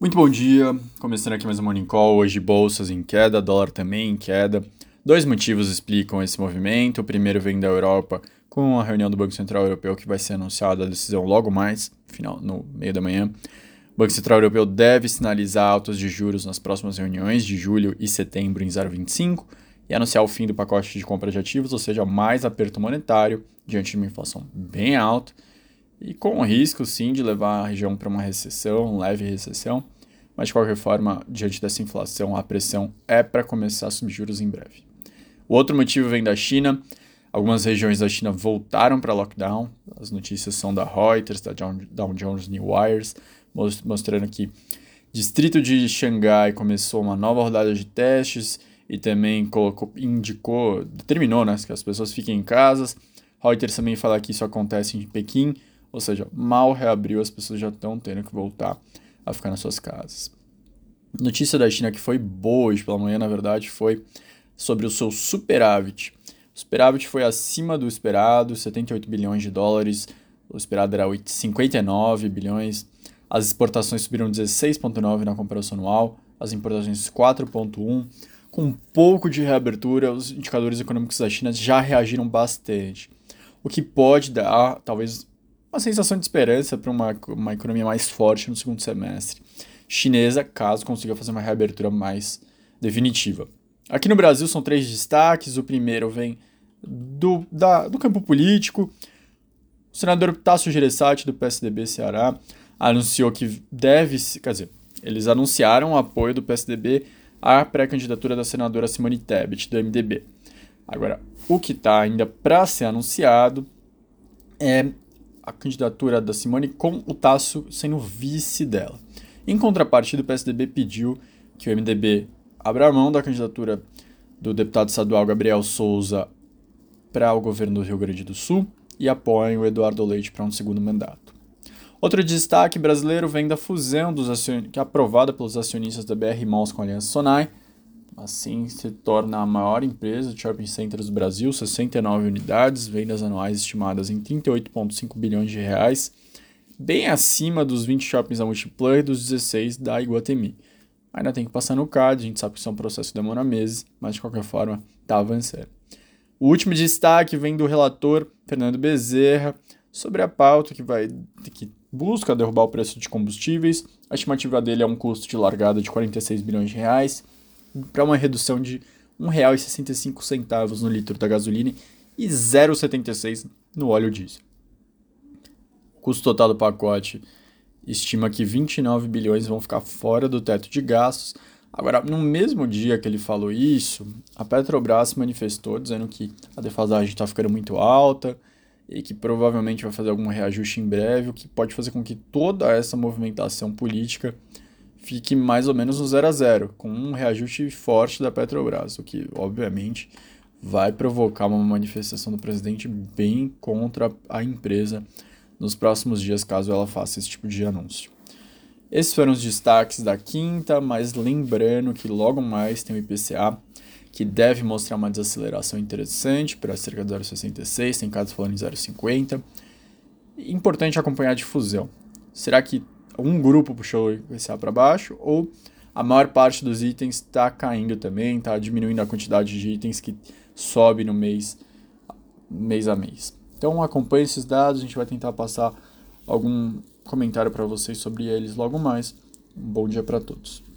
Muito bom dia, começando aqui mais um Morning Call, hoje bolsas em queda, dólar também em queda. Dois motivos explicam esse movimento. O primeiro vem da Europa, com a reunião do Banco Central Europeu que vai ser anunciada a decisão logo mais, final, no meio da manhã. O Banco Central Europeu deve sinalizar altas de juros nas próximas reuniões de julho e setembro em 0,25 e anunciar o fim do pacote de compra de ativos, ou seja, mais aperto monetário diante de uma inflação bem alta e com o risco sim de levar a região para uma recessão, leve recessão, mas de qualquer forma, diante dessa inflação, a pressão é para começar a subir juros em breve. O outro motivo vem da China. Algumas regiões da China voltaram para lockdown. As notícias são da Reuters, da Dow Jones New Wires, mostrando que distrito de Xangai começou uma nova rodada de testes e também colocou, indicou, determinou né, que as pessoas fiquem em casas. Reuters também fala que isso acontece em Pequim, ou seja, mal reabriu, as pessoas já estão tendo que voltar a ficar nas suas casas. Notícia da China que foi boa hoje pela manhã, na verdade, foi sobre o seu superávit. O superávit foi acima do esperado, 78 bilhões de dólares, o esperado era 59 bilhões. As exportações subiram 16,9 na comparação anual, as importações 4,1. Com um pouco de reabertura, os indicadores econômicos da China já reagiram bastante, o que pode dar, talvez, uma sensação de esperança para uma, uma economia mais forte no segundo semestre chinesa, caso consiga fazer uma reabertura mais definitiva. Aqui no Brasil são três destaques. O primeiro vem do, da, do campo político. O senador Tasso Gereissati, do PSDB Ceará, anunciou que deve, quer dizer, eles anunciaram o apoio do PSDB à pré-candidatura da senadora Simone Tebet, do MDB. Agora, o que está ainda para ser anunciado é a candidatura da Simone com o Tasso sendo vice dela. Em contrapartida, o PSDB pediu que o MDB abra mão da candidatura do deputado estadual Gabriel Souza para o governo do Rio Grande do Sul e apoiem o Eduardo Leite para um segundo mandato. Outro destaque brasileiro vem da fusão dos acion... que é aprovada pelos acionistas da BR Malls com a Aliança Sonai. Assim se torna a maior empresa de shopping centers do Brasil, 69 unidades, vendas anuais estimadas em 38,5 bilhões de reais bem acima dos 20 shoppings da Multiplayer e dos 16 da Iguatemi. Ainda tem que passar no CAD, a gente sabe que isso é um processo que demora meses, mas de qualquer forma está avançando. O último destaque vem do relator Fernando Bezerra sobre a pauta que vai que busca derrubar o preço de combustíveis. A estimativa dele é um custo de largada de 46 bilhões de reais para uma redução de R$ 1,65 no litro da gasolina e 0,76 no óleo diesel custo total do pacote estima que 29 bilhões vão ficar fora do teto de gastos. Agora, no mesmo dia que ele falou isso, a Petrobras se manifestou dizendo que a defasagem está ficando muito alta e que provavelmente vai fazer algum reajuste em breve, o que pode fazer com que toda essa movimentação política fique mais ou menos no zero a zero, com um reajuste forte da Petrobras, o que obviamente vai provocar uma manifestação do presidente bem contra a empresa nos próximos dias, caso ela faça esse tipo de anúncio. Esses foram os destaques da quinta, mas lembrando que logo mais tem o IPCA, que deve mostrar uma desaceleração interessante para cerca de 0,66, tem casos falando em 0,50. Importante acompanhar a difusão. Será que um grupo puxou o IPCA para baixo ou a maior parte dos itens está caindo também, está diminuindo a quantidade de itens que sobe no mês, mês a mês? Então acompanhe esses dados, a gente vai tentar passar algum comentário para vocês sobre eles logo mais. Um bom dia para todos.